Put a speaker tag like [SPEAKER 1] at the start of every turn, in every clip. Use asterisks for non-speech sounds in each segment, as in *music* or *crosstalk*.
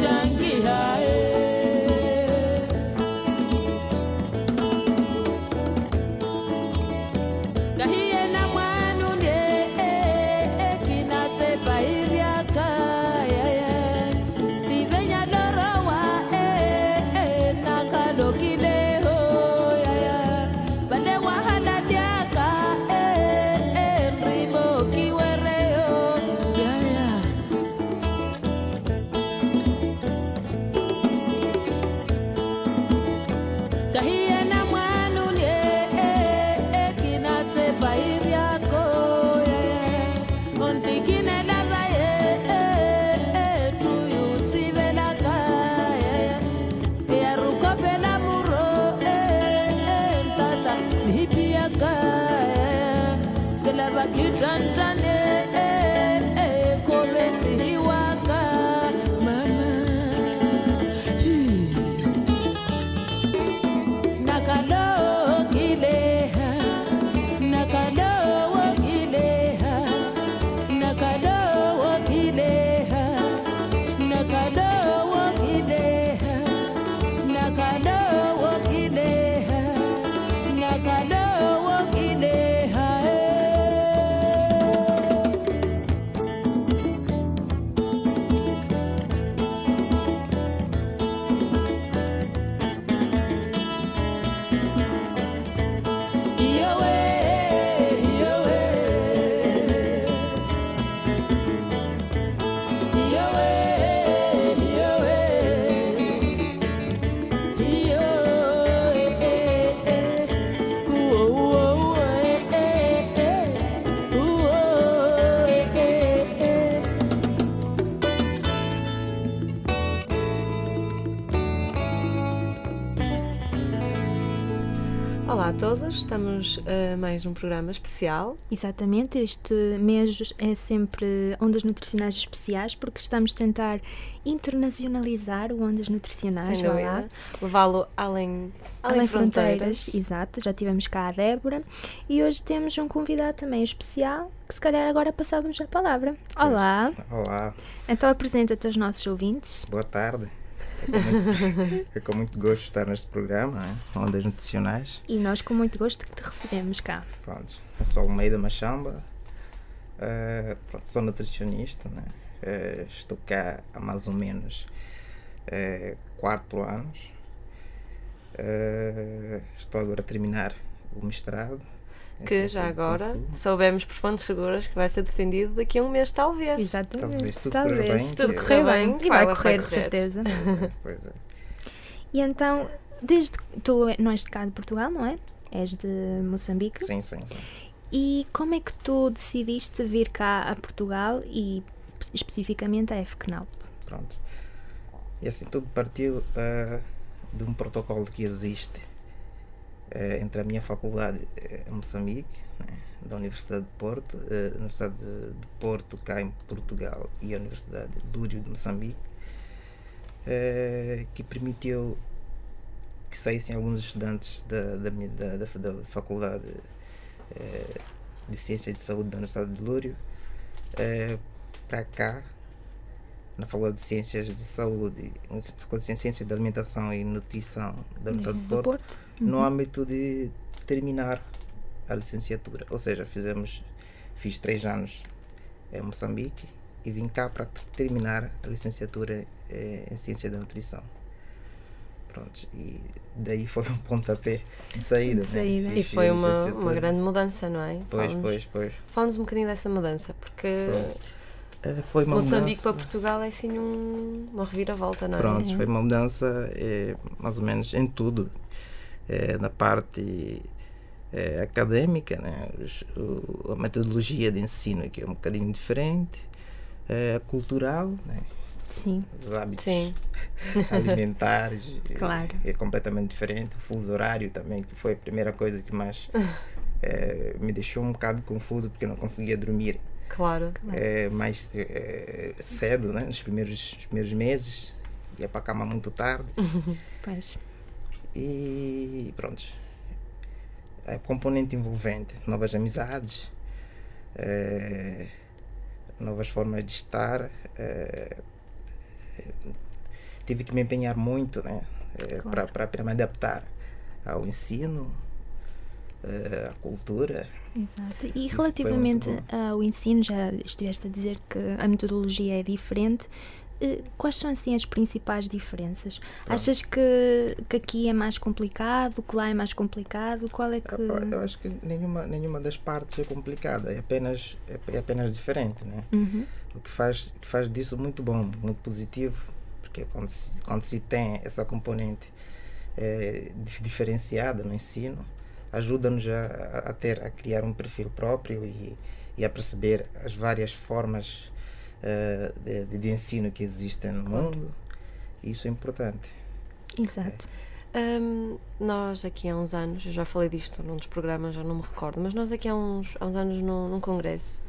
[SPEAKER 1] Nation. Estamos a mais um programa especial.
[SPEAKER 2] Exatamente, este mês é sempre Ondas Nutricionais Especiais porque estamos a tentar internacionalizar o Ondas Nutricionais.
[SPEAKER 1] Levá-lo além, além,
[SPEAKER 2] Além
[SPEAKER 1] fronteiras.
[SPEAKER 2] fronteiras, exato, já tivemos cá a Débora e hoje temos um convidado também especial que se calhar agora passávamos a palavra. Olá,
[SPEAKER 3] Olá,
[SPEAKER 2] então apresenta-te aos nossos ouvintes.
[SPEAKER 3] boa tarde. *laughs* É com, muito, é gosto estar neste programa, né? Ondas Nutricionais.
[SPEAKER 2] E nós com muito gosto que te recebemos cá.
[SPEAKER 3] Pronto, eu sou Almeida Machamba, eh, pronto, sou nutricionista, né? Eh, estou cá há mais ou menos eh, quatro anos. Eh, estou agora a terminar o mestrado. Em
[SPEAKER 1] Que
[SPEAKER 3] Ciência
[SPEAKER 1] já agora
[SPEAKER 3] Consumo.
[SPEAKER 1] soubemos por fontes seguras que vai ser defendido daqui a um mês, talvez.
[SPEAKER 2] Exatamente.
[SPEAKER 3] Talvez tudo
[SPEAKER 2] Talvez.
[SPEAKER 3] bem,
[SPEAKER 2] Se tudo
[SPEAKER 3] que-
[SPEAKER 2] correr bem.
[SPEAKER 1] bem,
[SPEAKER 2] E vai
[SPEAKER 1] vai
[SPEAKER 2] correr, de
[SPEAKER 1] correr.
[SPEAKER 2] certeza. *laughs*
[SPEAKER 3] Pois é.
[SPEAKER 2] E então, desde que tu não és de cá de Portugal, não é? És de Moçambique.
[SPEAKER 3] Sim, sim, sim.
[SPEAKER 2] E como é que tu decidiste vir cá a Portugal e especificamente a FCNAL?
[SPEAKER 3] Pronto. E assim, tudo partiu ah, de um protocolo que existe entre a minha faculdade eh, em Moçambique, né, da Universidade de Porto, eh, a Universidade de, Porto, cá em Portugal, e a Universidade de Lúrio de Moçambique, eh, que permitiu que saíssem alguns estudantes da, da, minha, da, da, da Faculdade eh, de Ciências de Saúde da Universidade de Lúrio eh, para cá na Faculdade de Ciências de Saúde, na Faculdade de Ciências de Alimentação e Nutrição da Universidade de
[SPEAKER 2] Do
[SPEAKER 3] No âmbito de terminar a licenciatura. Ou seja, fizemos, fiz três anos em Moçambique e vim cá para terminar a licenciatura eh, em Ciência da Nutrição. Pronto, e daí foi um pontapé de saída.
[SPEAKER 2] De
[SPEAKER 3] né?
[SPEAKER 2] saída.
[SPEAKER 1] E
[SPEAKER 3] Fiz
[SPEAKER 1] foi uma, uma grande mudança, não é?
[SPEAKER 3] Pois, pois, pois.
[SPEAKER 1] Fala-nos um bocadinho dessa mudança, porque
[SPEAKER 3] Pronto. Eh, foi uma
[SPEAKER 1] Moçambique para
[SPEAKER 3] mudança-
[SPEAKER 1] Portugal é assim um- uma reviravolta, não é?
[SPEAKER 3] Pronto,
[SPEAKER 2] É.
[SPEAKER 3] foi uma mudança eh, mais ou menos em tudo. Eh, na parte eh, académica, né? Os- o- a metodologia de ensino que é um bocadinho diferente, a cultural, né?
[SPEAKER 2] Sim,
[SPEAKER 3] os hábitos
[SPEAKER 1] Sim, *laughs*
[SPEAKER 3] alimentares eh, *laughs*
[SPEAKER 2] Claro.
[SPEAKER 3] é completamente diferente. O fuso horário também, que foi a primeira coisa que mais eh, *laughs* me deixou um bocado confuso porque eu não conseguia dormir
[SPEAKER 1] claro.
[SPEAKER 3] eh, mais eh, cedo, né? nos primeiros, nos primeiros meses. Ia para a cama muito tarde.
[SPEAKER 2] pois.
[SPEAKER 3] E pronto. A componente envolvente, novas amizades, eh, novas formas de estar. eh, tive que me empenhar muito né, eh,
[SPEAKER 2] Claro.
[SPEAKER 3] para me adaptar ao ensino, à cultura.
[SPEAKER 2] Exato. E relativamente ao ensino, já estiveste a dizer que a metodologia é diferente. Eh, Quais são assim as principais diferenças? Achas que, que aqui é mais complicado, que lá é mais complicado? Qual é que.
[SPEAKER 3] Ah, Eu acho que nenhuma, nenhuma das partes é complicada, é apenas, é, é apenas diferente. Né?
[SPEAKER 2] Uhum.
[SPEAKER 3] o que faz, que faz disso muito bom, muito positivo, porque quando se, quando se tem essa componente dif- diferenciada no ensino, ajuda-nos a, a ter, a criar um perfil próprio e, e a perceber as várias formas eh, de, de, ensino que existem no mundo. Isso é importante.
[SPEAKER 2] Exato.
[SPEAKER 1] Hum, nós aqui há uns anos, eu já falei disto num dos programas, já não me recordo, mas nós aqui há uns, há uns anos num, num congresso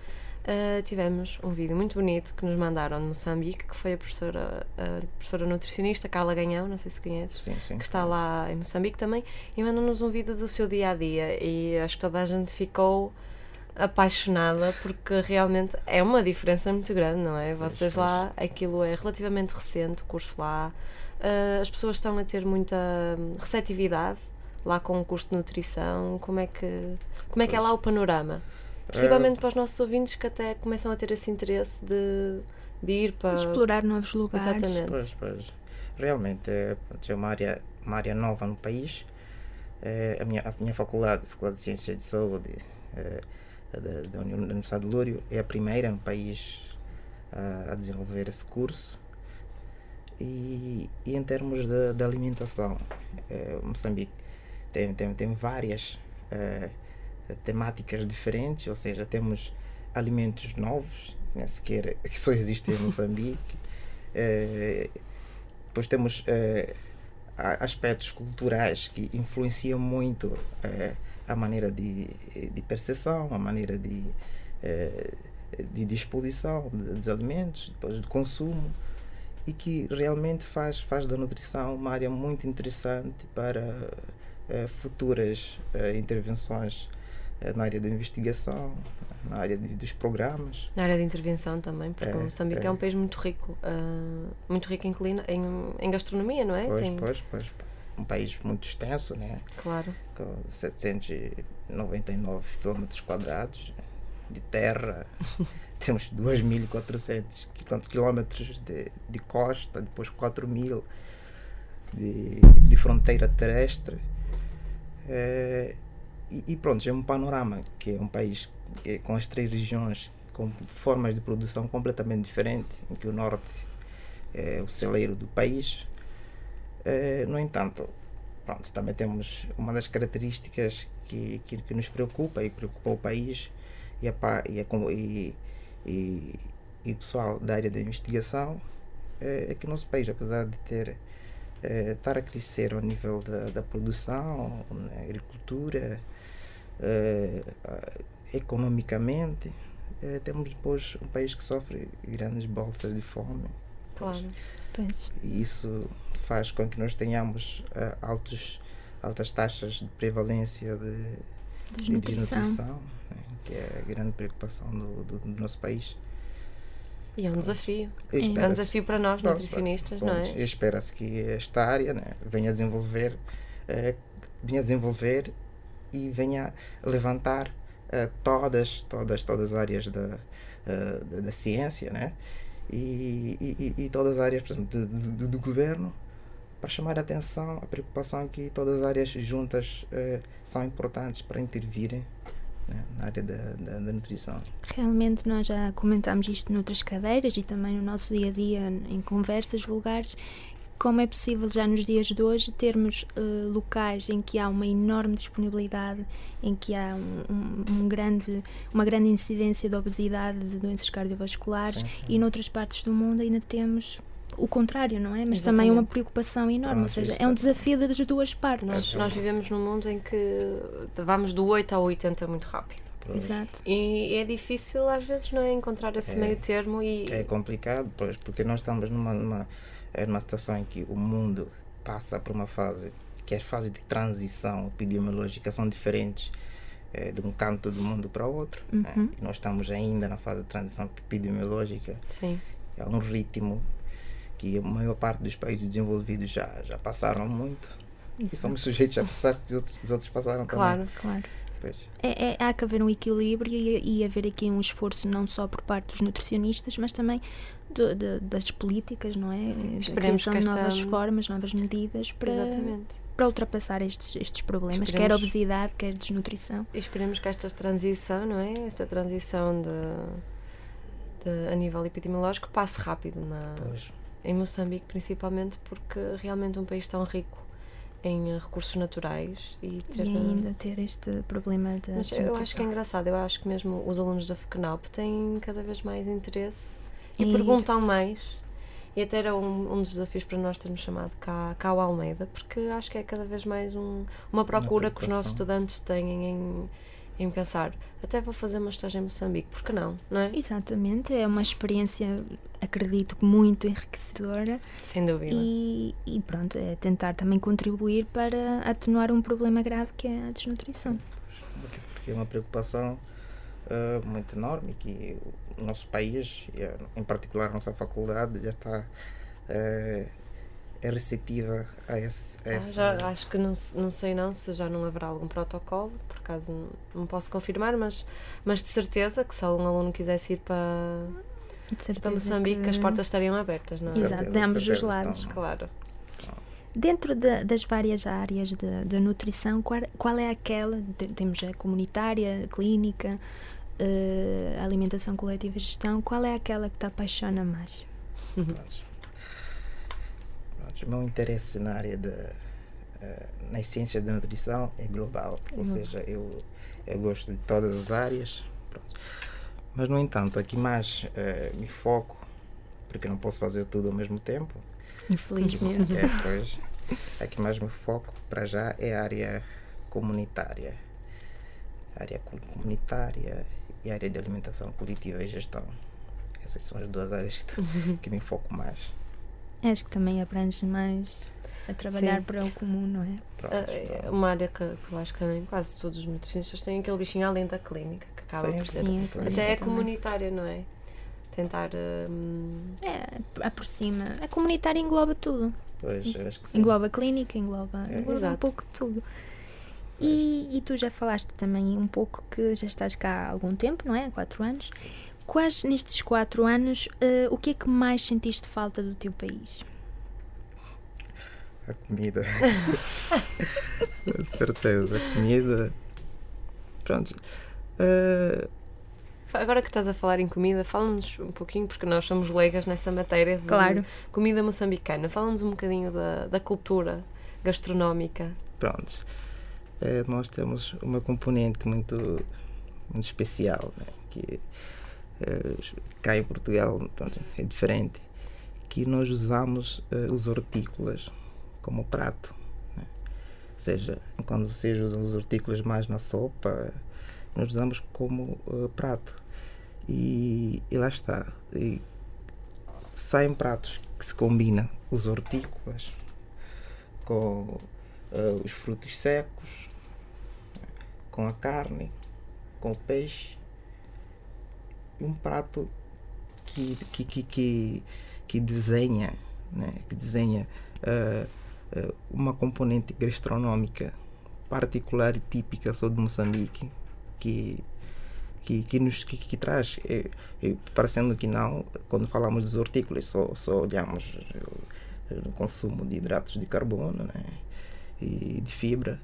[SPEAKER 1] ah, tivemos um vídeo muito bonito que nos mandaram de Moçambique, que foi a professora, a professora nutricionista Carla Ganhão, não sei se conheces,
[SPEAKER 3] Sim, sim.
[SPEAKER 1] que está lá em Moçambique também, e mandou-nos um vídeo do seu dia a dia. E acho que toda a gente ficou apaixonada porque realmente é uma diferença muito grande, não é?
[SPEAKER 3] Pois,
[SPEAKER 1] Vocês lá, aquilo é relativamente recente, o curso lá, ah, as pessoas estão a ter muita receptividade lá com o curso de nutrição. Como é que, como é, que é lá o panorama? Possivelmente para os nossos ouvintes que até começam a ter esse interesse de, de ir para.
[SPEAKER 2] Explorar novos lugares.
[SPEAKER 1] Exatamente.
[SPEAKER 3] Pois, pois. Realmente é, é uma, área, uma área nova no país. É, a, minha, a minha faculdade, a Faculdade de Ciências de Saúde é, da, da Uni- da Universidade de Lúrio, é a primeira no país a, a desenvolver esse curso. E, e em termos de, de alimentação, é, Moçambique tem, tem, tem várias é, temáticas diferentes, ou seja, temos alimentos novos, nem sequer *laughs* que só existem em Moçambique. Eh, depois temos aspectos culturais que influenciam muito a maneira de, de percepção, a maneira de, eh, de disposição dos alimentos, depois de consumo, e que realmente faz, faz da nutrição uma área muito interessante para eh, futuras eh, intervenções na área da investigação, na área de, dos programas.
[SPEAKER 1] Na área de intervenção também, porque é, Moçambique é, é um país muito rico, uh, muito rico em, em, em, gastronomia, não é?
[SPEAKER 3] Pois, Tem... pois, pois um país muito extenso, né?
[SPEAKER 1] Claro.
[SPEAKER 3] Com 799 km quadrados de terra. *laughs* Temos 2.400 km de, de costa, depois 4.000 de, de fronteira terrestre. É, e, e, pronto, é um panorama que é um país é, com as três regiões com formas de produção completamente diferentes, em que o norte é o celeiro do país, eh, no entanto, pronto, também temos uma das características que, que, que nos preocupa e preocupa o país e, a, e, a, e, e, e pessoal da área da investigação é, é que o nosso país, apesar de ter é, estar a crescer ao nível da, da produção, na agricultura, é, economicamente, é, temos depois um país que sofre grandes bolsas de fome.
[SPEAKER 1] Claro.
[SPEAKER 3] E isso faz com que nós tenhamos uh, altos, altas taxas de prevalência de
[SPEAKER 2] desnutrição, de desnutrição
[SPEAKER 3] né, que é a grande preocupação do, do, do nosso país.
[SPEAKER 1] E é um desafio. É um desafio para nós, pronto, nutricionistas, pronto, não é?
[SPEAKER 3] Espera-se que esta área né, venha a desenvolver, uh, venha a desenvolver e venha a levantar uh, todas, todas, todas as áreas da, uh, da, da, ciência, né? E, e, e, todas as áreas, exemplo, do, do, do governo, para chamar a atenção, a preocupação que todas as áreas juntas eh, são importantes para intervirem né, na área da, da, da, nutrição.
[SPEAKER 2] Realmente nós já comentámos isto noutras cadeiras e também no nosso dia a dia em conversas vulgares, como é possível já nos dias de hoje termos uh, locais em que há uma enorme disponibilidade, em que há um, um, um grande, uma grande incidência de obesidade, de doenças cardiovasculares sim, sim. e noutras partes do mundo ainda temos o contrário, não é? Mas Exatamente. também uma preocupação enorme, ah, ou seja, é um desafio das duas partes.
[SPEAKER 1] Nós, nós vivemos num mundo em que vamos do 8 ao 80 muito rápido.
[SPEAKER 2] Exato.
[SPEAKER 1] E é difícil às vezes não é encontrar esse é, meio termo e
[SPEAKER 3] é complicado, pois, porque nós estamos numa, numa, é numa situação em que o mundo passa por uma fase que as fases de transição epidemiológica são diferentes é, de um canto do mundo para o outro. Né? Uhum. Né? nós estamos ainda na fase de transição epidemiológica.
[SPEAKER 1] Sim.
[SPEAKER 3] É um ritmo que a maior parte dos países desenvolvidos já, já passaram muito e somos sujeitos a passar que os outros, os outros passaram
[SPEAKER 2] claro,
[SPEAKER 3] também.
[SPEAKER 2] Claro, claro. É, é, há que haver um equilíbrio e, e haver aqui um esforço não só por parte dos nutricionistas, mas também do, de, das políticas, não é?
[SPEAKER 1] Esperemos que esta...
[SPEAKER 2] novas formas, novas medidas para,
[SPEAKER 1] Exatamente.
[SPEAKER 2] para ultrapassar estes, estes problemas, esperemos, quer obesidade, quer desnutrição.
[SPEAKER 1] E esperemos que esta transição, não é? Esta transição de, de a nível epidemiológico passe rápido na,
[SPEAKER 3] pois
[SPEAKER 1] em Moçambique principalmente porque realmente um país tão rico em recursos naturais e,
[SPEAKER 2] ter, e ainda ter este problema de
[SPEAKER 1] mas eu acho que é engraçado eu acho que mesmo os alunos da FECNAP têm cada vez mais interesse e, e perguntam mais. E até era um, um dos desafios para nós termos chamado cá, cá o Almeida porque acho que é cada vez mais um, uma procura que os nossos estudantes têm em em pensar, até vou fazer uma estágio em Moçambique, porque não, não é?
[SPEAKER 2] Exatamente, é uma experiência, acredito, muito enriquecedora.
[SPEAKER 1] Sem dúvida.
[SPEAKER 2] E, e pronto, é tentar também contribuir para atenuar um problema grave que é a desnutrição.
[SPEAKER 3] Porque é uma preocupação uh, muito enorme que o nosso país, em particular a nossa faculdade, já está uh, é receptiva a esse. A
[SPEAKER 1] ah, já, acho que não, não sei não se já não haverá algum protocolo, por acaso não, não posso confirmar, mas, mas de certeza que se algum aluno quisesse ir para, para Moçambique, que... as portas estariam abertas, não é?
[SPEAKER 2] Exato, de ambos os lados.
[SPEAKER 1] Então, claro.
[SPEAKER 2] Dentro de, das várias áreas da nutrição, qual, qual, é aquela? Temos a comunitária, a clínica, uh, a alimentação coletiva e gestão. Qual é aquela que te apaixona mais? *laughs*
[SPEAKER 3] meu interesse na área da uh, nas ciências da nutrição é global, ou uhum. seja, eu, eu gosto de todas as áreas, pronto. mas no entanto aqui mais uh, me foco, porque não posso fazer tudo ao mesmo tempo.
[SPEAKER 2] Infelizmente.
[SPEAKER 3] É, pois, aqui mais me foco para já é a área comunitária. área comunitária e área de alimentação coletiva e gestão. Essas são as duas áreas que, *laughs* que me foco mais.
[SPEAKER 2] Acho que também abrange mais a trabalhar
[SPEAKER 1] Sim.
[SPEAKER 2] para o comum, não é?
[SPEAKER 3] Pronto,
[SPEAKER 1] É é uma área que, que eu acho que também quase todos os nutricionistas têm aquele bichinho além da clínica, que acaba
[SPEAKER 3] Sim,
[SPEAKER 1] por ser.
[SPEAKER 2] Sim, a.
[SPEAKER 1] Até é comunitária, não é? Tentar. hum,
[SPEAKER 2] É, aproxima. A comunitária engloba tudo.
[SPEAKER 3] Pois, acho que sim.
[SPEAKER 2] Engloba clínica, engloba,
[SPEAKER 3] É.
[SPEAKER 2] engloba um pouco de tudo. E, e tu já falaste também um pouco que já estás cá há algum tempo, não é? Há quatro anos. Quais, nestes quatro anos, eh, o que é que mais sentiste falta do teu país?
[SPEAKER 3] A comida. Com *laughs* certeza, a comida. Pronto. Eh,
[SPEAKER 1] Agora que estás a falar em comida, fala-nos um pouquinho, porque nós somos leigas nessa matéria de
[SPEAKER 2] Claro.
[SPEAKER 1] comida moçambicana. Fala-nos um bocadinho da, da cultura gastronómica.
[SPEAKER 3] pronto. Eh, nós temos uma componente muito, muito especial, né? que cá em Portugal pronto, é diferente, que nós usamos eh, os hortícolas como prato. né? Ou seja, quando vocês usam os hortícolas mais na sopa, nós usamos como eh, prato. E, e lá está. E saem pratos que se combinam os hortícolas com eh, os frutos secos, com a carne, com o peixe. E um prato que, que, que, que, que desenha, né? que desenha eh, eh, uma componente gastronómica particular e típica só de Moçambique, que, que, que nos que, que traz, eh, eh, parecendo que não, quando falamos dos hortícolas, só, só olhamos no consumo de hidratos de carbono né? e de fibra,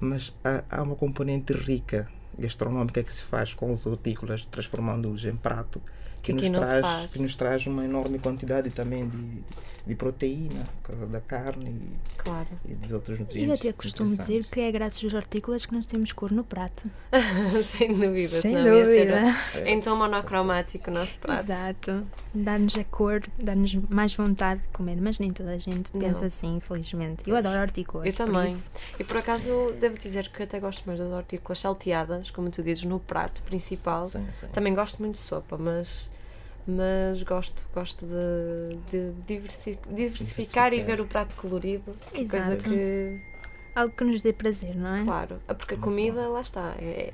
[SPEAKER 3] mas há, há uma componente rica gastronómica que se faz com os hortícolas, transformando-os em prato, que,
[SPEAKER 1] Que
[SPEAKER 3] nos traz, que nos traz uma enorme quantidade também de, de proteína, por causa da carne
[SPEAKER 1] Claro.
[SPEAKER 3] e, e dos outros
[SPEAKER 2] E eu
[SPEAKER 3] nutrientes.
[SPEAKER 2] até costumo dizer que é graças aos hortícolas que nós temos cor no prato. *laughs*
[SPEAKER 1] Sem dúvida.
[SPEAKER 2] Sem
[SPEAKER 1] ia ser
[SPEAKER 2] dúvida.
[SPEAKER 1] Em tom monocromático o nosso prato.
[SPEAKER 2] Exato. Dá-nos a cor, dá-nos mais vontade de comer, mas nem toda a gente pensa
[SPEAKER 1] Não.
[SPEAKER 2] assim, infelizmente. Eu adoro hortícolas.
[SPEAKER 1] Eu também.
[SPEAKER 2] isso-
[SPEAKER 1] E por acaso devo dizer que até gosto mais das hortícolas salteadas, como tu dizes, no prato principal.
[SPEAKER 3] Sim, sim.
[SPEAKER 1] Também gosto muito de sopa, mas, mas gosto, gosto de, de diversi- diversificar e ver o prato colorido. Coisa
[SPEAKER 2] Exato.
[SPEAKER 1] que,
[SPEAKER 2] Algo que nos dê prazer, não é?
[SPEAKER 1] claro, é porque a comida, lá está, é,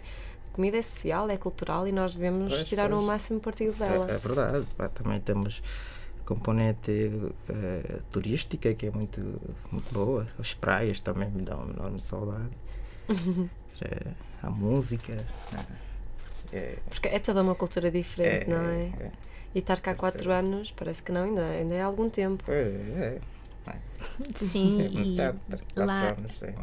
[SPEAKER 1] a comida é social, é cultural e nós devemos
[SPEAKER 3] Pois,
[SPEAKER 1] tirar o
[SPEAKER 3] pois.
[SPEAKER 1] máximo partido dela.
[SPEAKER 3] É, é verdade. Pá, também temos componente eh, turística que é muito, muito boa. As praias também me dão uma enorme saudade. É, *laughs* a música. É, é,
[SPEAKER 1] Porque é toda uma cultura diferente, não é?
[SPEAKER 3] é.
[SPEAKER 1] E estar cá quatro
[SPEAKER 3] certeza.
[SPEAKER 1] anos, parece que não, ainda, ainda é algum tempo.
[SPEAKER 3] Pois, é.
[SPEAKER 2] Sim, *laughs*
[SPEAKER 3] É
[SPEAKER 2] e lá
[SPEAKER 3] anos, sim.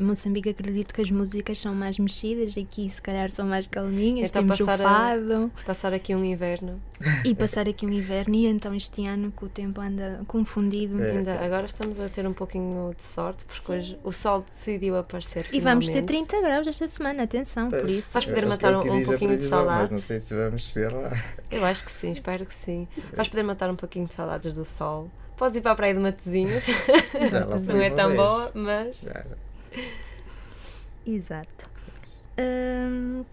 [SPEAKER 2] Moçambique acredito que as músicas são mais mexidas, aqui se calhar são mais calminhas,
[SPEAKER 1] Então
[SPEAKER 2] temos o
[SPEAKER 1] passar a-
[SPEAKER 2] fado
[SPEAKER 1] Passar aqui um inverno,
[SPEAKER 2] e passar aqui um inverno e então este ano que o tempo anda confundido
[SPEAKER 3] É.
[SPEAKER 1] ainda, agora estamos a ter um pouquinho de sorte, porque hoje o sol decidiu aparecer.
[SPEAKER 2] e vamos ter
[SPEAKER 1] finalmente.
[SPEAKER 2] 30 graus esta semana, atenção, por
[SPEAKER 3] Pois,
[SPEAKER 2] isso.
[SPEAKER 1] Vais poder
[SPEAKER 3] eu-
[SPEAKER 1] matar um-
[SPEAKER 3] que
[SPEAKER 1] um
[SPEAKER 3] a
[SPEAKER 1] pouquinho de saudades?
[SPEAKER 3] Não sei se vamos chegar lá.
[SPEAKER 1] Eu acho que sim, espero que sim. Vais poder matar um pouquinho de saudades do sol. Podes ir para a praia de
[SPEAKER 3] lá fui
[SPEAKER 1] não é tão
[SPEAKER 3] vez.
[SPEAKER 1] boa, mas
[SPEAKER 3] Já.
[SPEAKER 2] Exato. Hum,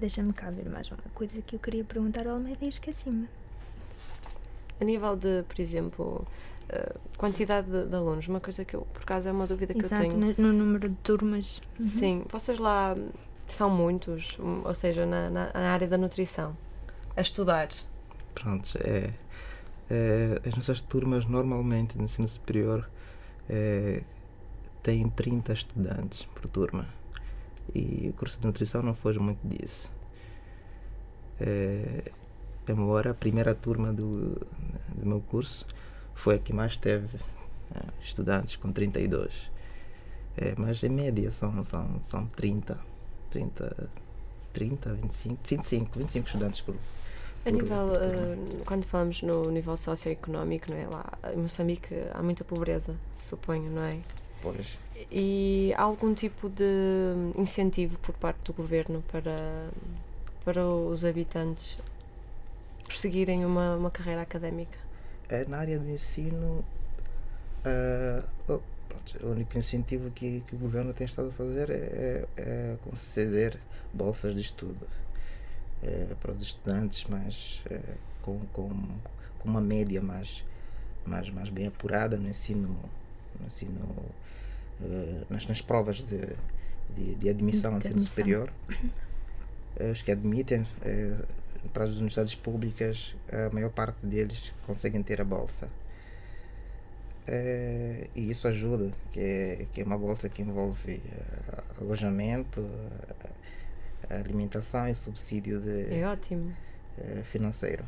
[SPEAKER 2] Deixa-me cá ver mais uma coisa que eu queria perguntar ao Almeida e esqueci-me.
[SPEAKER 1] a nível de, por exemplo, eh, quantidade de, de alunos, uma coisa que eu, por acaso, é uma dúvida que
[SPEAKER 2] Exato,
[SPEAKER 1] eu tenho.
[SPEAKER 2] no, no número de turmas. Uhum.
[SPEAKER 1] Sim, vocês lá são muitos, hum, ou seja, na, na, na área da nutrição, a estudar.
[SPEAKER 3] Pronto, é, é, as nossas turmas normalmente no ensino superior é, têm 30 estudantes por turma e o curso de nutrição não foge muito disso. É, embora a primeira turma do, do meu curso foi a que mais teve é, estudantes com 32. É, mas em média são, são, são 30, 30, 30, 25, 25, 25 estudantes por,
[SPEAKER 1] A nível, eh, quando falamos no nível socioeconómico, não é? Lá em Moçambique há muita pobreza, suponho, não é?
[SPEAKER 3] Pois.
[SPEAKER 1] E há algum tipo de incentivo por parte do governo para, para os habitantes perseguirem uma, uma carreira académica?
[SPEAKER 3] É, na área do ensino, ah, oh, pronto, o único incentivo que, que o governo tem estado a fazer é, é, é conceder bolsas de estudo é, para os estudantes, mas é, com, com, com uma média mais, mais, mais bem apurada no ensino, no ensino uh, nas, nas provas de, de, de admissão ao ensino superior. Os que admitem uh, para as universidades públicas, a maior parte deles conseguem ter a bolsa. Uh, e isso ajuda, que é, que é uma bolsa que envolve alojamento, alimentação e subsídio de,
[SPEAKER 1] é ótimo.
[SPEAKER 3] financeiro.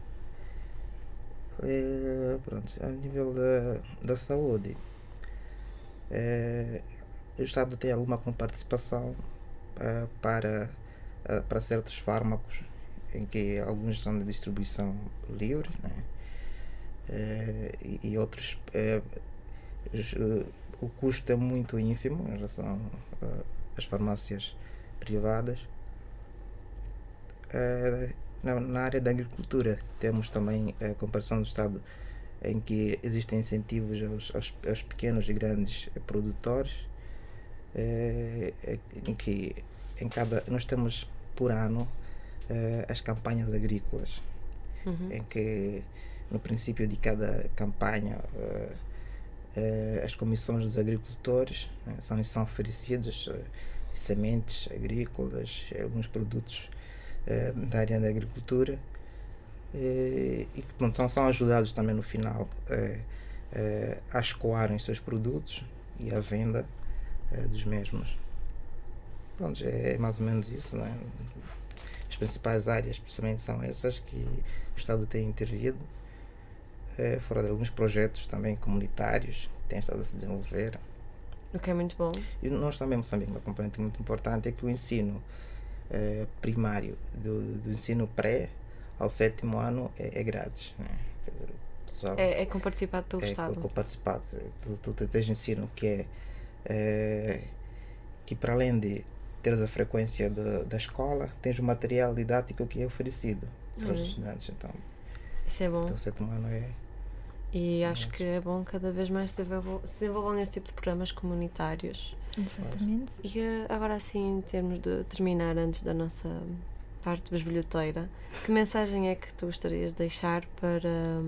[SPEAKER 3] É, pronto, a nível da, da saúde, o Estado tem alguma participação é, para, é, para certos fármacos, em que alguns são de distribuição livre né? E, e, outros o custo é muito ínfimo em relação às farmácias privadas na área da agricultura, temos também a comparação do Estado em que existem incentivos aos, aos, aos pequenos e grandes produtores, é, é, em que em cada, nós temos por ano é, as campanhas agrícolas, uhum. em que no princípio de cada campanha as comissões dos agricultores né, são, são oferecidas sementes agrícolas, alguns produtos eh, da área da agricultura eh, e que pronto, são, são ajudados também no final eh, a escoarem os seus produtos e a venda dos mesmos. Pronto, é mais ou menos isso. Né? As principais áreas, precisamente, são essas que o Estado tem intervido, fora de alguns projetos também comunitários que têm estado a se desenvolver.
[SPEAKER 1] O que é muito bom.
[SPEAKER 3] E nós também, Moçambique, uma componente muito importante é que o ensino eh, primário do, do, ensino pré ao sétimo ano é, é grátis. Né?
[SPEAKER 1] Dizer, pessoal, é, é comparticipado pelo
[SPEAKER 3] é
[SPEAKER 1] Estado.
[SPEAKER 3] É comparticipado. Tu, tu, tens ensino que é, é, que para além de teres a frequência de, da escola, tens o material didático que é oferecido para os uhum. estudantes. Então,
[SPEAKER 1] Isso é bom.
[SPEAKER 3] Então, o sétimo ano é
[SPEAKER 1] e acho que é bom cada vez mais se desenvolvam nesse tipo de programas comunitários.
[SPEAKER 2] Exatamente.
[SPEAKER 1] E eh, agora assim, em termos de terminar antes da nossa parte bisbilhoteira, que mensagem é que tu gostarias de deixar para,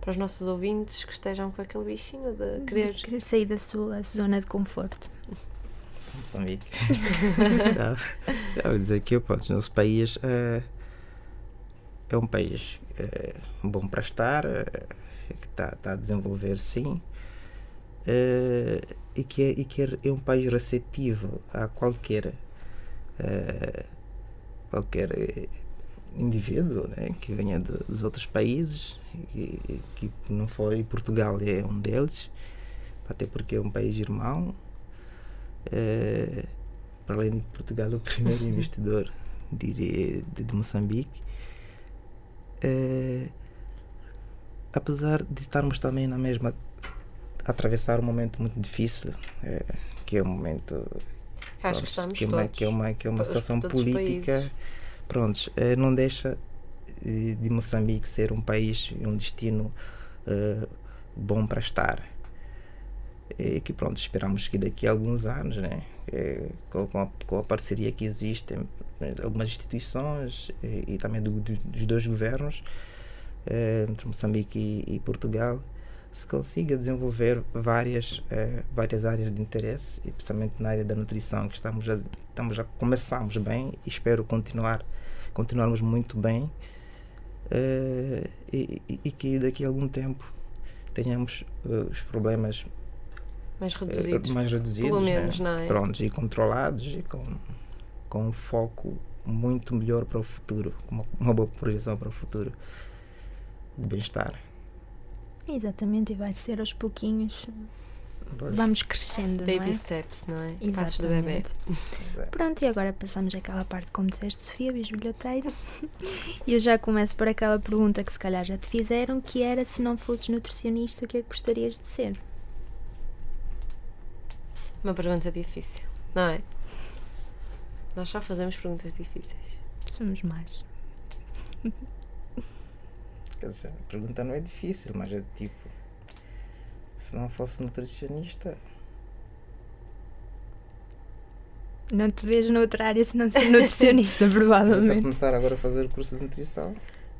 [SPEAKER 1] para os nossos ouvintes que estejam com aquele bichinho de querer, de
[SPEAKER 2] querer sair da sua zona de conforto?
[SPEAKER 3] Moçambique. não, *laughs* vou dizer que pronto, o nosso país é, é um país é, bom para estar. É, que está tá a desenvolver sim uh, e que, é, e que é, é um país receptivo a qualquer uh, qualquer eh, indivíduo né, que venha de, dos outros países e, que não foi Portugal é um deles até porque é um país irmão uh, para além de Portugal é o primeiro *laughs* investidor diria, de, de Moçambique. Uh, apesar de estarmos também na mesma atravessar um momento muito difícil é, que é um momento
[SPEAKER 1] acho que estamos
[SPEAKER 3] que é uma, que é uma, que é uma situação política. pronto é, não deixa eh, de Moçambique ser um país um destino uh, bom para estar. E que pronto esperamos que daqui a alguns anos né é, com, a, com, a, parceria que existe algumas instituições e, e também do, do, dos dois governos eh, entre Moçambique e, e, Portugal, se consiga desenvolver várias, eh, várias áreas de interesse, e principalmente na área da nutrição, que estamos a, estamos a começamos bem e espero continuar continuarmos muito bem eh, e, e, que daqui a algum tempo tenhamos os problemas
[SPEAKER 1] mais reduzidos,
[SPEAKER 3] mais reduzidos
[SPEAKER 1] pelo menos, né? não é?
[SPEAKER 3] Prontos e controlados e com, com um foco muito melhor para o futuro, uma, uma boa projeção para o futuro de bem-estar.
[SPEAKER 2] Exatamente, e vai ser aos pouquinhos. Pois. Vamos crescendo,
[SPEAKER 1] Baby
[SPEAKER 2] não é?
[SPEAKER 1] steps, não é? Exatamente. Passos do bebê.
[SPEAKER 2] Pronto, e agora passamos àquela parte, como disseste, Sofia, bisbilhoteira. *laughs* E eu já começo por aquela pergunta que se calhar já te fizeram, que era se não fosses nutricionista, o que é que gostarias de ser?
[SPEAKER 1] Uma pergunta difícil, não é? Nós só fazemos perguntas difíceis.
[SPEAKER 2] Somos mais. *laughs*
[SPEAKER 3] Quer dizer, a pergunta não é difícil, mas é tipo. Se não fosse nutricionista.
[SPEAKER 2] Não te vejo noutra área se não ser nutricionista, *laughs*
[SPEAKER 3] provavelmente. Se a começar agora a fazer o curso de nutrição.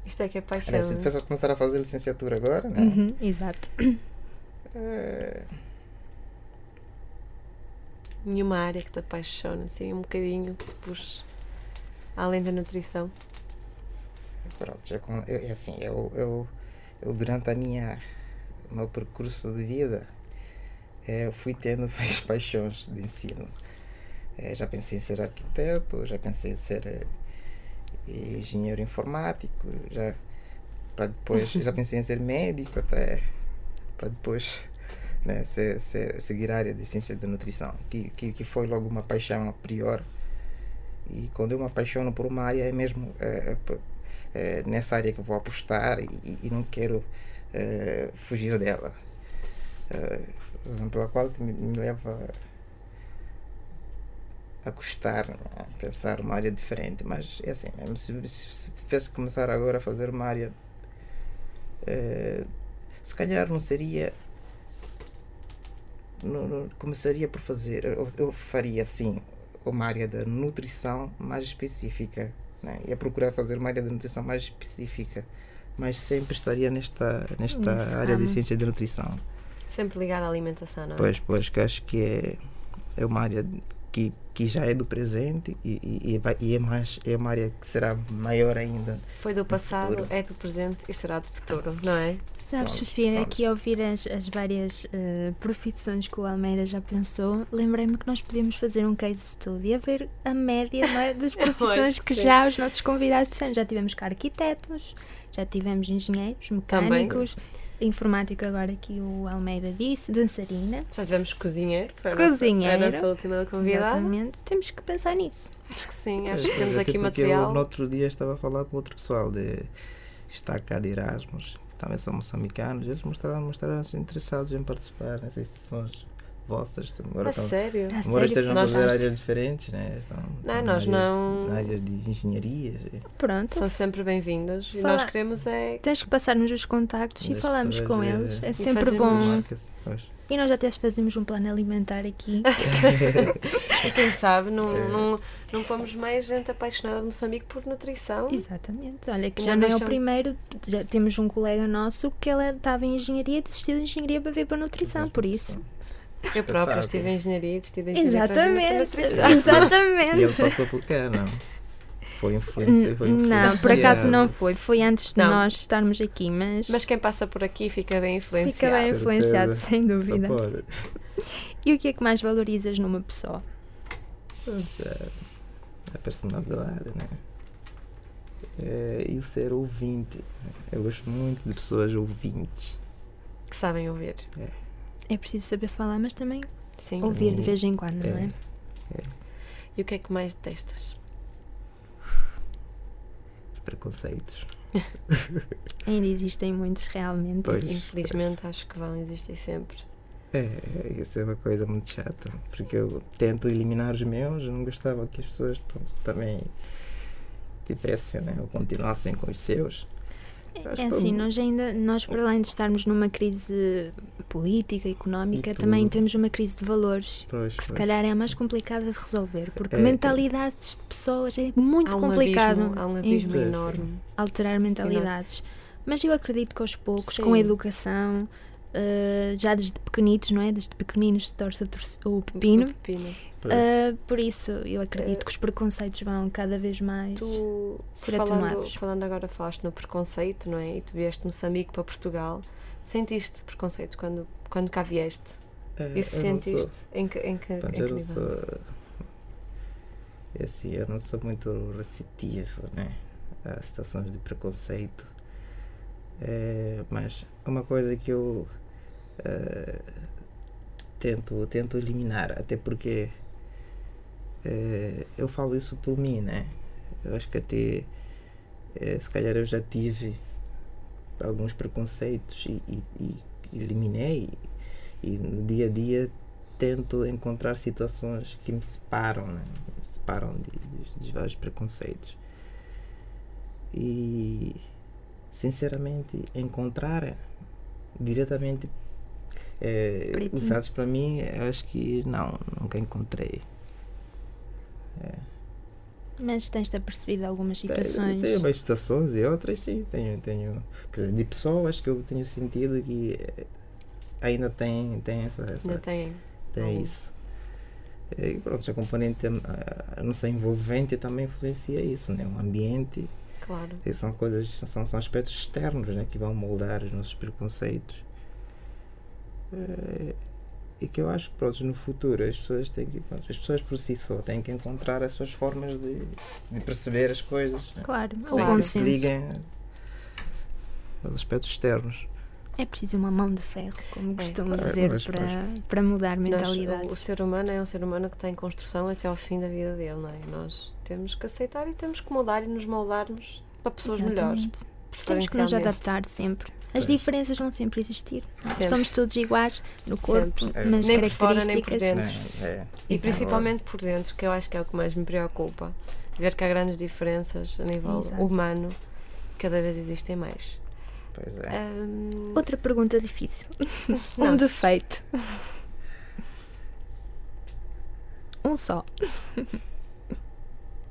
[SPEAKER 1] Isto é que é paixão.
[SPEAKER 3] Né? Se tivesse a começar a fazer licenciatura agora, né?
[SPEAKER 2] Uhum, exato.
[SPEAKER 3] É...
[SPEAKER 1] Nenhuma área que te apaixona, assim, um bocadinho, que te puxe além da nutrição
[SPEAKER 3] pronto, já com, eu, é assim, eu, eu, eu durante a minha o meu percurso de vida eu fui tendo *laughs* várias paixões de ensino. Eh, já pensei em ser arquiteto, já pensei em ser eh, engenheiro informático, já para depois *laughs* já pensei em ser médico até para depois né, ser, ser- seguir a área de ciências da nutrição, que, que, que foi logo uma paixão a priori. E quando eu me apaixono por uma área é mesmo eh, eh, nessa área que vou apostar e, e- não quero eh, fugir dela. Eh, razão pela qual me, me leva a gostar, né, a pensar uma área diferente. Mas é assim, se, se, se tivesse que começar agora a fazer uma área, eh, se calhar não seria. Não, não- começaria por fazer, eu, eu faria assim, uma área da nutrição mais específica. Né? Ia procurar fazer uma área de nutrição mais específica, mas sempre estaria nesta, nesta
[SPEAKER 2] Nesse
[SPEAKER 3] área de ciência de nutrição.
[SPEAKER 1] Sempre ligado à alimentação, não é?
[SPEAKER 3] Pois, pois, que acho que é, é uma área que, que já é do presente e, e, e, vai, e é, mais, é uma área que será maior ainda.
[SPEAKER 1] Foi do passado,
[SPEAKER 3] futuro.
[SPEAKER 1] é do presente e será do futuro, não é?
[SPEAKER 2] Sabes, Sofia, aqui ouvir as, as várias eh, profissões que o Almeida já pensou, lembrei-me que nós podíamos fazer um case study e a ver a média não é, das *laughs* profissões
[SPEAKER 1] que
[SPEAKER 2] que já os nossos convidados disseram. Já tivemos cá arquitetos, já tivemos engenheiros, mecânicos, informático agora que o Almeida disse, dançarina.
[SPEAKER 1] Já tivemos cozinheiro. Foi a
[SPEAKER 2] Cozinheiro.
[SPEAKER 1] Nossa, a nossa última convidada.
[SPEAKER 2] Exatamente. Temos que pensar nisso.
[SPEAKER 1] Acho que sim, acho que temos
[SPEAKER 3] pois,
[SPEAKER 1] aqui
[SPEAKER 3] porque
[SPEAKER 1] material.
[SPEAKER 3] Eu, no outro dia estava a falar com outro pessoal de está cá de Erasmus, que também são moçambicanos, eles mostraram, mostraram-se interessados em participar nessas sessões vossas. Embora,
[SPEAKER 1] A
[SPEAKER 3] estão-
[SPEAKER 1] sério?
[SPEAKER 2] A
[SPEAKER 3] embora estejam a
[SPEAKER 1] Nós-
[SPEAKER 3] fazer áreas diferentes, né? estão,
[SPEAKER 1] Não,
[SPEAKER 3] estão
[SPEAKER 1] nós
[SPEAKER 3] áreas-
[SPEAKER 1] não-
[SPEAKER 3] na área de engenharia.
[SPEAKER 2] Pronto.
[SPEAKER 1] São sempre bem-vindos e nós queremos é.
[SPEAKER 2] Tens que passar-nos os contactos e
[SPEAKER 3] Deixa
[SPEAKER 2] falamos com eles. É
[SPEAKER 3] e
[SPEAKER 2] sempre bom. E nós até fazemos um plano alimentar aqui. *laughs*
[SPEAKER 1] Quem sabe não,
[SPEAKER 3] É.
[SPEAKER 1] não, não pomos mais gente apaixonada de Moçambique por nutrição.
[SPEAKER 2] Exatamente. Olha, que
[SPEAKER 1] Não
[SPEAKER 2] já não é o
[SPEAKER 1] deixam-
[SPEAKER 2] primeiro. Já temos um colega nosso que ele estava em engenharia e desistiu de engenharia para vir para nutrição. Por isso.
[SPEAKER 1] Eu própria estive em engenharia e decidi em engenharia
[SPEAKER 2] Exatamente.
[SPEAKER 1] nutrição. *laughs*
[SPEAKER 3] E ele
[SPEAKER 2] Exatamente.
[SPEAKER 3] passou por cá, não? Foi influência, foi
[SPEAKER 2] Não, por acaso não
[SPEAKER 3] influenciado.
[SPEAKER 2] foi. Foi antes de
[SPEAKER 1] Não.
[SPEAKER 2] nós estarmos aqui, mas,
[SPEAKER 1] Mas quem passa por aqui fica bem influenciado.
[SPEAKER 2] fica bem influenciado,
[SPEAKER 3] Certeza.
[SPEAKER 2] sem dúvida. E o que é que mais valorizas numa pessoa?
[SPEAKER 3] Já a personalidade, né? É, e o ser ouvinte. né? Eu gosto muito de pessoas ouvintes.
[SPEAKER 1] Que sabem ouvir.
[SPEAKER 2] É preciso saber falar, mas também
[SPEAKER 1] Sim.
[SPEAKER 2] ouvir de
[SPEAKER 3] Hum,
[SPEAKER 2] vez em quando, não é?
[SPEAKER 3] é.
[SPEAKER 1] E o que é que mais detestas?
[SPEAKER 3] Os preconceitos. *laughs*
[SPEAKER 2] Ainda existem muitos realmente.
[SPEAKER 3] Pois.
[SPEAKER 1] Infelizmente acho que vão existir sempre.
[SPEAKER 3] É, isso é uma coisa muito chata. Porque eu tento eliminar os meus, eu não gostava que as pessoas pronto, também tivessem, né? Ou continuassem com os seus.
[SPEAKER 2] É assim, nós ainda, nós para além de estarmos numa crise política, económica,
[SPEAKER 3] E
[SPEAKER 2] também temos uma crise de valores.
[SPEAKER 3] Pois,
[SPEAKER 2] Que se
[SPEAKER 3] pois.
[SPEAKER 2] calhar é a mais complicada de resolver, porque
[SPEAKER 3] É,
[SPEAKER 2] mentalidades de pessoas é muito
[SPEAKER 1] há um
[SPEAKER 2] complicado
[SPEAKER 1] abismo, há um
[SPEAKER 2] em
[SPEAKER 1] abismo enorme.
[SPEAKER 2] alterar mentalidades. Mas eu acredito que aos poucos, com a
[SPEAKER 1] Sim.
[SPEAKER 2] educação, eh, já desde pequenitos, não é? Desde pequeninos se torce o
[SPEAKER 1] O
[SPEAKER 2] pepino.
[SPEAKER 1] pepino.
[SPEAKER 3] Pois.
[SPEAKER 2] Eh, por isso, eu acredito que os preconceitos vão cada vez mais.
[SPEAKER 1] Tu,
[SPEAKER 2] ser
[SPEAKER 1] falando,
[SPEAKER 2] atenuados.
[SPEAKER 1] falando agora, falaste no preconceito, não é? E tu vieste Moçambique para Portugal. Sentiste preconceito quando, quando cá vieste?
[SPEAKER 3] É,
[SPEAKER 1] E se
[SPEAKER 3] eu não sou-
[SPEAKER 1] sentiste? Em que, em que,
[SPEAKER 3] Pronto,
[SPEAKER 1] em
[SPEAKER 3] eu
[SPEAKER 1] que
[SPEAKER 3] não
[SPEAKER 1] nível?
[SPEAKER 3] sou. É assim, eu não sou muito receptivo né, a situações de preconceito. É, mas uma coisa que eu eh, tento, tento eliminar, até porque eh, eu falo isso por mim, né? Eu acho que até eh, se calhar eu já tive alguns preconceitos e, e- e eliminei e no dia a dia tento encontrar situações que me separam, né? me separam de, de- dos vários preconceitos. E, sinceramente, encontrar diretamente eh,
[SPEAKER 2] Pretinho.
[SPEAKER 3] usados para mim, eu acho que não, nunca encontrei.
[SPEAKER 2] Mas tens-te apercebido algumas
[SPEAKER 3] Sim,
[SPEAKER 2] situações.
[SPEAKER 3] Sim, umas situações e outras sim, tenho, tenho quer dizer, de pessoas que eu tenho sentido que eh, ainda tem, tem essa, essa
[SPEAKER 1] Ainda tem.
[SPEAKER 3] tem
[SPEAKER 1] algum.
[SPEAKER 3] isso. E pronto, a componente, a, a nossa envolvente também influencia isso, né? O ambiente,
[SPEAKER 1] Claro.
[SPEAKER 3] e são coisas, são, são aspectos externos, né? Que vão moldar os nossos preconceitos. E que eu acho que pronto, no futuro as pessoas têm que, pronto, as pessoas por si só têm que encontrar as suas formas de, de perceber as coisas. Né?
[SPEAKER 2] Claro, o
[SPEAKER 3] Sem que se liguem aos aspectos externos.
[SPEAKER 2] É preciso uma mão de ferro, como costumo
[SPEAKER 3] É,
[SPEAKER 2] dizer,
[SPEAKER 3] pois,
[SPEAKER 2] para, para mudar
[SPEAKER 1] Nós, o, o
[SPEAKER 2] mentalidades.
[SPEAKER 1] ser humano é um ser humano que tem construção até ao fim da vida dele, não é? E nós temos que aceitar e temos que mudar e nos moldarmos para pessoas melhores.
[SPEAKER 2] Exatamente. Temos que nos adaptar sempre. As
[SPEAKER 3] Sim.
[SPEAKER 2] diferenças vão sempre existir.
[SPEAKER 1] Sempre.
[SPEAKER 2] Somos todos iguais no corpo,
[SPEAKER 3] Sempre.
[SPEAKER 2] nas
[SPEAKER 1] Nem por fora, nem por
[SPEAKER 2] características.
[SPEAKER 1] dentro.
[SPEAKER 3] Né? É.
[SPEAKER 1] E
[SPEAKER 2] Exato.
[SPEAKER 1] principalmente por dentro, que eu acho que é o que mais me preocupa. Ver que há grandes diferenças a nível
[SPEAKER 2] Exato.
[SPEAKER 1] humano, cada vez existem mais.
[SPEAKER 3] Pois é.
[SPEAKER 1] Ahm,
[SPEAKER 2] Outra pergunta difícil. *laughs* um defeito. Um só.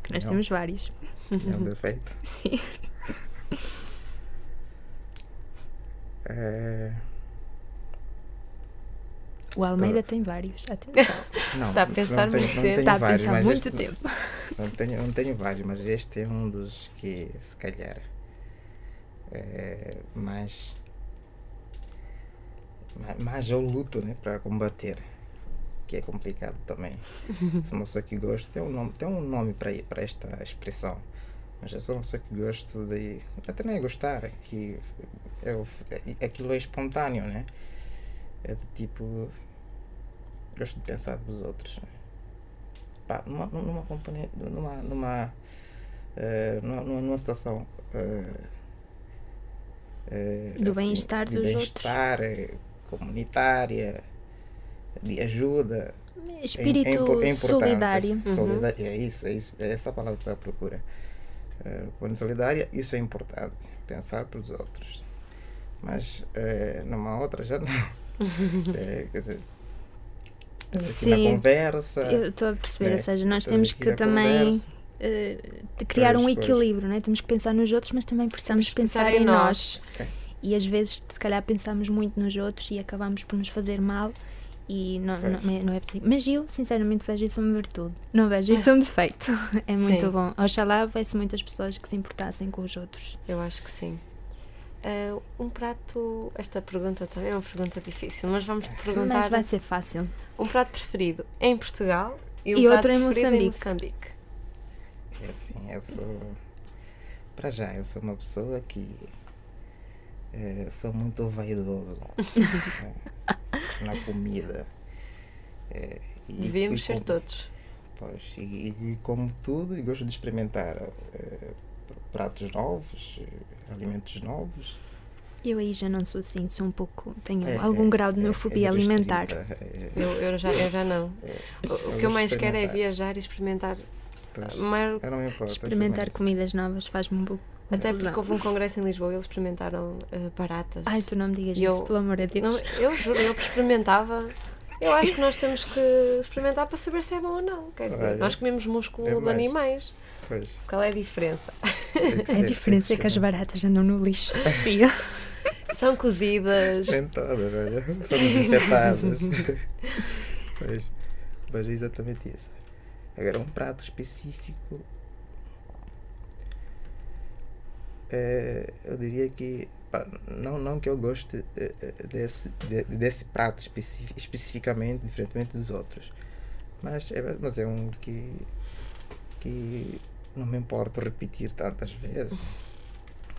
[SPEAKER 2] Que nós
[SPEAKER 3] Não.
[SPEAKER 2] temos vários.
[SPEAKER 3] É um defeito. *laughs*
[SPEAKER 2] Sim. *laughs*
[SPEAKER 3] É,
[SPEAKER 2] O Almeida tem vários. Atenção. *laughs*
[SPEAKER 3] não,
[SPEAKER 1] Está a pensar
[SPEAKER 3] não
[SPEAKER 1] muito
[SPEAKER 3] não
[SPEAKER 1] tempo.
[SPEAKER 2] Está a
[SPEAKER 3] vários,
[SPEAKER 2] pensar
[SPEAKER 3] mas
[SPEAKER 2] muito
[SPEAKER 3] este-
[SPEAKER 2] tempo. *laughs*
[SPEAKER 3] Não tenho, não tenho vários, mas este é um dos que se calhar é mais, mais eu luto né, para combater, que é complicado também. *laughs* sou uma pessoa que gosta, tem um nome, tem um nome para esta expressão, mas eu sou uma pessoa que gosto de. Até nem gostar, é que eu, é- aquilo é espontâneo, né? É de tipo. Gosto de pensar nos outros. pá, numa, numa componente, numa, numa, eh, numa, numa, situação eh, eh,
[SPEAKER 2] Do bem-estar
[SPEAKER 3] de
[SPEAKER 2] dos
[SPEAKER 3] bem-estar, eh, comunitária, de ajuda. é-
[SPEAKER 2] Espírito
[SPEAKER 3] é, é importante.
[SPEAKER 2] solidário.
[SPEAKER 1] Uhum.
[SPEAKER 3] É isso, é isso, é essa a palavra que eu procura. Eh, Componente solidária, isso é importante, pensar para os outros. Mas eh, numa outra já não. Eh, *laughs* quer dizer, aqui na
[SPEAKER 2] Sim.
[SPEAKER 3] conversa.
[SPEAKER 2] Eu estou a perceber,
[SPEAKER 3] né?
[SPEAKER 2] ou seja, nós temos que também eh, de criar um
[SPEAKER 3] Pois, pois.
[SPEAKER 2] equilíbrio, né? temos que pensar nos outros, mas também precisamos
[SPEAKER 1] pensar
[SPEAKER 2] pensar
[SPEAKER 1] em nós.
[SPEAKER 2] nós.
[SPEAKER 3] Ok.
[SPEAKER 2] E às vezes, se calhar, pensamos muito nos outros e acabamos por nos fazer mal. E não, não, é- não é possível. Mas eu, sinceramente, vejo isso uma virtude. Não vejo isso um defeito. *laughs* É muito
[SPEAKER 1] Sim.
[SPEAKER 2] bom. Oxalá houvesse muitas pessoas que se importassem com os outros.
[SPEAKER 1] Eu acho que sim. Ah, um prato. Esta pergunta também é uma pergunta difícil, mas vamos te perguntar
[SPEAKER 2] Mas vai ser fácil.
[SPEAKER 1] um prato preferido em Portugal e um
[SPEAKER 2] E
[SPEAKER 1] prato
[SPEAKER 2] outro em
[SPEAKER 1] preferido em
[SPEAKER 2] Moçambique.
[SPEAKER 1] Moçambique.
[SPEAKER 3] É assim, eu sou. Para já, eu sou uma pessoa que. eh, sou muito vaidoso *laughs* na comida. Eh, e-
[SPEAKER 1] Devíamos
[SPEAKER 3] e
[SPEAKER 1] ser
[SPEAKER 3] como-
[SPEAKER 1] todos.
[SPEAKER 3] Pois, e, e como tudo, e gosto de experimentar eh, pratos novos, eh, alimentos novos.
[SPEAKER 2] Eu aí já não sou assim, sou um pouco. Tenho
[SPEAKER 3] É-
[SPEAKER 2] algum
[SPEAKER 3] é-
[SPEAKER 2] grau de
[SPEAKER 3] é-
[SPEAKER 2] neofobia
[SPEAKER 3] é
[SPEAKER 2] alimentar.
[SPEAKER 3] restrita, é-
[SPEAKER 1] Eu, eu, já, eu já não.
[SPEAKER 3] é-
[SPEAKER 1] O, que eu mais quero é viajar e experimentar
[SPEAKER 3] Pois,
[SPEAKER 1] a maior
[SPEAKER 3] eu não me importo,
[SPEAKER 2] Experimentar comidas novas faz-me um pouco.
[SPEAKER 1] Até porque
[SPEAKER 2] confusão.
[SPEAKER 1] houve um congresso em Lisboa e eles experimentaram eh, baratas.
[SPEAKER 2] Ai, tu não me digas
[SPEAKER 1] E eu-
[SPEAKER 2] isso, pelo amor de Deus.
[SPEAKER 1] Não, eu juro, eu experimentava. Eu acho que nós *laughs* temos que experimentar para saber se é bom ou não. Quer dizer,
[SPEAKER 3] Olha,
[SPEAKER 1] nós comemos músculo
[SPEAKER 3] é
[SPEAKER 1] de
[SPEAKER 3] mais.
[SPEAKER 1] animais.
[SPEAKER 3] Pois,
[SPEAKER 1] Qual é a diferença?
[SPEAKER 3] que
[SPEAKER 2] A
[SPEAKER 3] ser-
[SPEAKER 2] diferença é que as baratas andam no lixo, *laughs* Sofia.
[SPEAKER 1] São cozidas.
[SPEAKER 3] Nem todas, olha. São desinfetadas. *laughs* pois, mas é exatamente isso. Agora, um prato específico. Eh, eu diria que. não, não que eu goste eh, eh, desse, de- desse prato especifi- especificamente, diferentemente dos outros. Mas é, mas é um que. que não me importo repetir tantas vezes.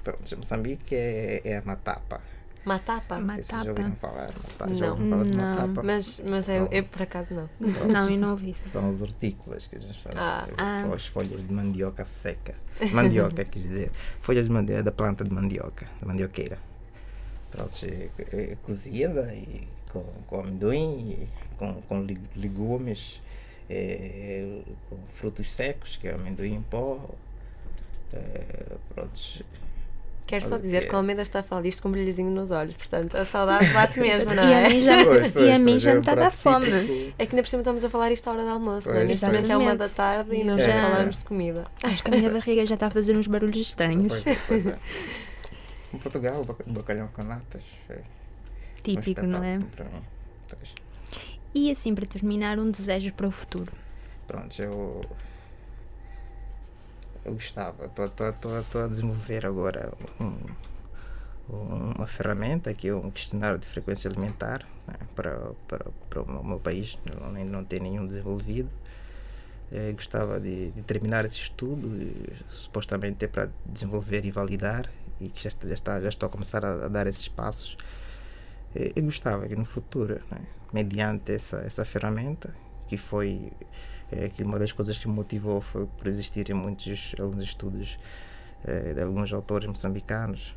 [SPEAKER 3] Pronto, Moçambique é, é a matapa.
[SPEAKER 1] Matapa.
[SPEAKER 2] Ma-
[SPEAKER 3] Não sei se já
[SPEAKER 2] Matapa.
[SPEAKER 3] ouviram falar. Mata-
[SPEAKER 1] Não.
[SPEAKER 3] Já ouviram falar de
[SPEAKER 2] Não.
[SPEAKER 3] matapa?
[SPEAKER 1] Mas, mas
[SPEAKER 3] São-
[SPEAKER 1] eu, eu por acaso não.
[SPEAKER 2] Não, eu não ouvi.
[SPEAKER 3] São os hortícolas que a gente fala.
[SPEAKER 1] Ah.
[SPEAKER 2] Ah.
[SPEAKER 3] As folhas de mandioca seca. Mandioca, quis dizer. Folhas de mandioca, da planta de mandioca, da mandioqueira. Pronto, é, é cozida e com, com amendoim, e com, com legumes, é, com frutos secos, que é amendoim em pó. É, pronto,
[SPEAKER 1] Quero só dizer
[SPEAKER 3] é-
[SPEAKER 1] que o Almeida está a falar disto com um brilhozinho nos olhos, portanto a saudade *laughs* bate mesmo, não
[SPEAKER 2] E a
[SPEAKER 1] é?
[SPEAKER 2] mim já,
[SPEAKER 3] Pois, pois,
[SPEAKER 2] e a mim
[SPEAKER 3] pois,
[SPEAKER 2] já
[SPEAKER 3] é
[SPEAKER 2] me está a dar fome.
[SPEAKER 3] típico.
[SPEAKER 1] É que ainda por cima estamos a falar isto à hora do almoço, não é?
[SPEAKER 3] Pois,
[SPEAKER 1] Neste
[SPEAKER 3] pois.
[SPEAKER 1] momento é uma da tarde e
[SPEAKER 2] É.
[SPEAKER 1] já falamos de comida.
[SPEAKER 2] Acho que a minha barriga já está a fazer uns barulhos estranhos.
[SPEAKER 3] Pois é, pois é. Em *laughs* Portugal, bacalhau com natas. É um
[SPEAKER 2] Típico, não é?
[SPEAKER 3] Pois.
[SPEAKER 2] E assim, para terminar, um desejo para o futuro.
[SPEAKER 3] Pronto, eu. Eu gostava, estou a desenvolver agora um- um- uma ferramenta que é um questionário de frequência alimentar né, para, para, para o meu país, ainda não tem nenhum desenvolvido. Eh, gostava de, de terminar esse estudo, supostamente é para desenvolver e validar, e que já, está, já, está, já estou a começar a, a dar esses passos. Eu gostava que no futuro, né, mediante essa, essa ferramenta, que foi é, que uma das coisas que me motivou foi por existirem muitos alguns estudos eh, de alguns autores moçambicanos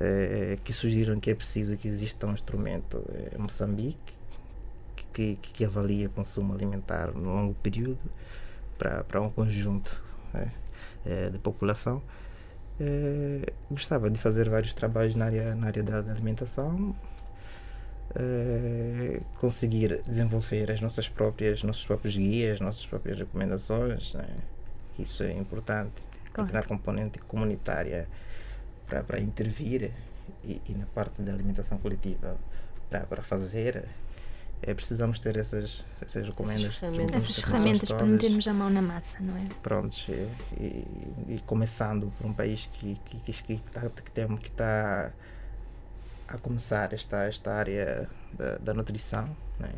[SPEAKER 3] eh, que sugeriram que é preciso que exista um instrumento eh, em Moçambique que, que, que avalia o consumo alimentar no longo período para, um conjunto eh, eh, de população. Eh, gostava de fazer vários trabalhos na área, na área da alimentação, eh, conseguir desenvolver as nossas próprias, nossos próprios guias, nossas próprias recomendações. Né? Isso é importante
[SPEAKER 2] Claro.
[SPEAKER 3] na componente comunitária para, para intervir e, e na parte da alimentação coletiva para, para fazer. É, precisamos ter essas, essas recomendações.
[SPEAKER 1] ferramentas.
[SPEAKER 2] Essas ferramentas para metermos a mão na massa, não é?
[SPEAKER 3] Prontos, e, e, e começando por um país que, que, que, que, tá, que, tem, que está a começar esta, esta área da, da nutrição, né?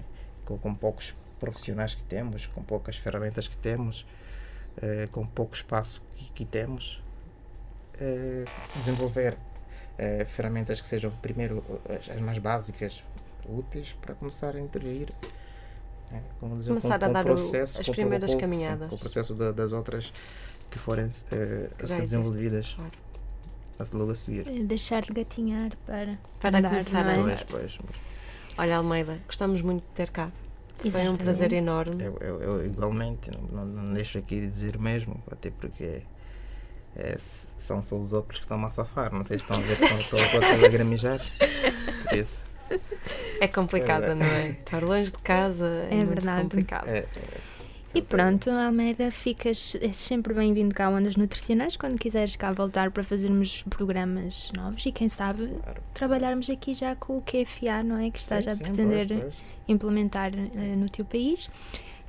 [SPEAKER 3] com, com poucos profissionais que temos, com poucas ferramentas que temos, eh, com pouco espaço que, que temos, eh, desenvolver eh, ferramentas que sejam primeiro as, as mais básicas, úteis para começar a intervir. né? Com, dizer,
[SPEAKER 1] Começar
[SPEAKER 3] com,
[SPEAKER 1] a
[SPEAKER 3] com o
[SPEAKER 1] dar o-
[SPEAKER 3] processo,
[SPEAKER 1] as
[SPEAKER 3] com-
[SPEAKER 1] primeiras
[SPEAKER 3] sim,
[SPEAKER 1] caminhadas.
[SPEAKER 3] com o processo da- das outras que forem eh,
[SPEAKER 1] Que
[SPEAKER 3] a ser desenvolvidas
[SPEAKER 1] claro.
[SPEAKER 3] A- logo a seguir.
[SPEAKER 2] Deixar de gatinhar para,
[SPEAKER 1] Para
[SPEAKER 2] andar,
[SPEAKER 1] começar a
[SPEAKER 2] é?
[SPEAKER 1] andar.
[SPEAKER 3] Pois, pois,
[SPEAKER 1] Olha, Almeida, gostamos muito de ter cá. Foi um
[SPEAKER 2] Exatamente.
[SPEAKER 1] prazer enorme.
[SPEAKER 3] Eu, eu, eu igualmente não, não, não deixo aqui de dizer mesmo, até porque é, s- são só os óculos que estão a safar. Não sei se estão a ver que estão a gramijar. Por isso,
[SPEAKER 1] É complicado, não é? Estar longe de casa é,
[SPEAKER 2] É
[SPEAKER 1] muito
[SPEAKER 2] verdade.
[SPEAKER 1] complicado.
[SPEAKER 3] é, é,
[SPEAKER 2] E pronto, Almeida, ficas é sempre bem-vindo cá ao Ondas Nutricionais quando quiseres cá voltar para fazermos programas novos e quem sabe
[SPEAKER 3] Claro.
[SPEAKER 2] trabalharmos aqui já com o QFA, não é? Que estás
[SPEAKER 3] sim,
[SPEAKER 2] a
[SPEAKER 3] sim,
[SPEAKER 2] pretender
[SPEAKER 3] pois, pois.
[SPEAKER 2] implementar eh, no teu país.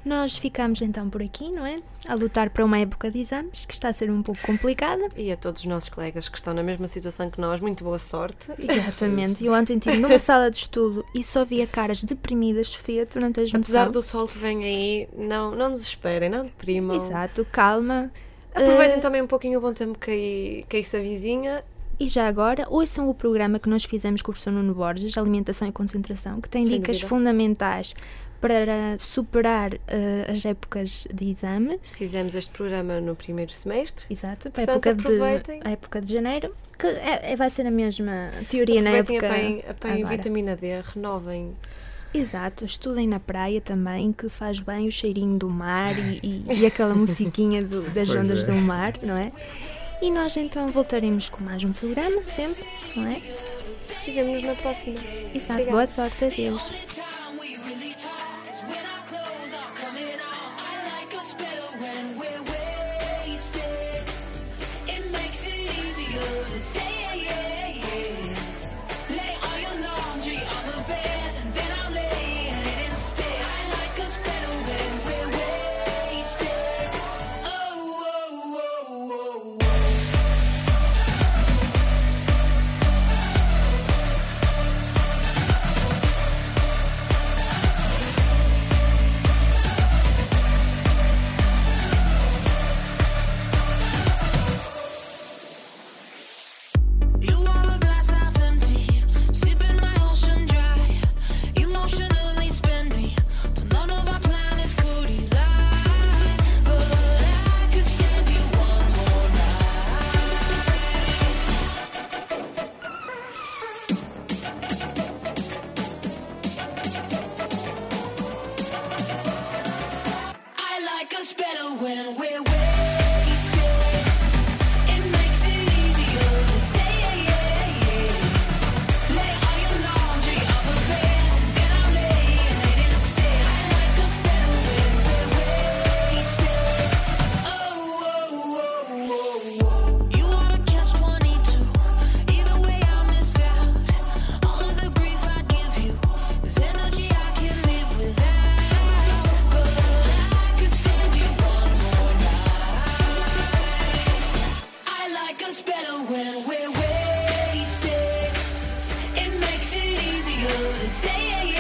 [SPEAKER 2] Nós ficamos então por aqui, não é? A lutar para uma época de exames que está a ser um pouco complicada.
[SPEAKER 1] E a todos os nossos colegas que estão na mesma situação que nós, muito boa sorte.
[SPEAKER 2] Exatamente. E eu ontem estive numa sala de estudo e só via caras deprimidas, Sofia, tu não tens noção.
[SPEAKER 1] Apesar do sol que vem aí, não, não desesperem, não deprimam.
[SPEAKER 2] Exato, calma.
[SPEAKER 1] Aproveitem
[SPEAKER 2] Eh,
[SPEAKER 1] também um pouquinho o bom tempo que aí, que aí se avizinha.
[SPEAKER 2] E já agora, ouçam o programa que nós fizemos com o professor Nuno Borges, Alimentação e Concentração, que tem
[SPEAKER 1] Sem
[SPEAKER 2] dicas
[SPEAKER 1] dúvida.
[SPEAKER 2] fundamentais para superar eh, as épocas de exame.
[SPEAKER 1] Fizemos este programa no primeiro semestre.
[SPEAKER 2] Exato, para a
[SPEAKER 1] Portanto,
[SPEAKER 2] época, de,
[SPEAKER 1] aproveitem.
[SPEAKER 2] a época de janeiro, que é, é- vai ser a mesma teoria na
[SPEAKER 1] Aproveitem,
[SPEAKER 2] época.
[SPEAKER 1] apanhem, apanhem
[SPEAKER 2] agora.
[SPEAKER 1] vitamina D, renovem.
[SPEAKER 2] Exato, estudem na praia também, que faz bem o cheirinho do mar e, e- e aquela *laughs* musiquinha do- das
[SPEAKER 3] Pois
[SPEAKER 2] ondas
[SPEAKER 3] é.
[SPEAKER 2] do mar, não é? E nós então voltaremos com mais um programa, sempre, não é?
[SPEAKER 1] E vemo-nos na próxima.
[SPEAKER 2] Exato,
[SPEAKER 1] Obrigada.
[SPEAKER 2] boa sorte, adeus.
[SPEAKER 4] only say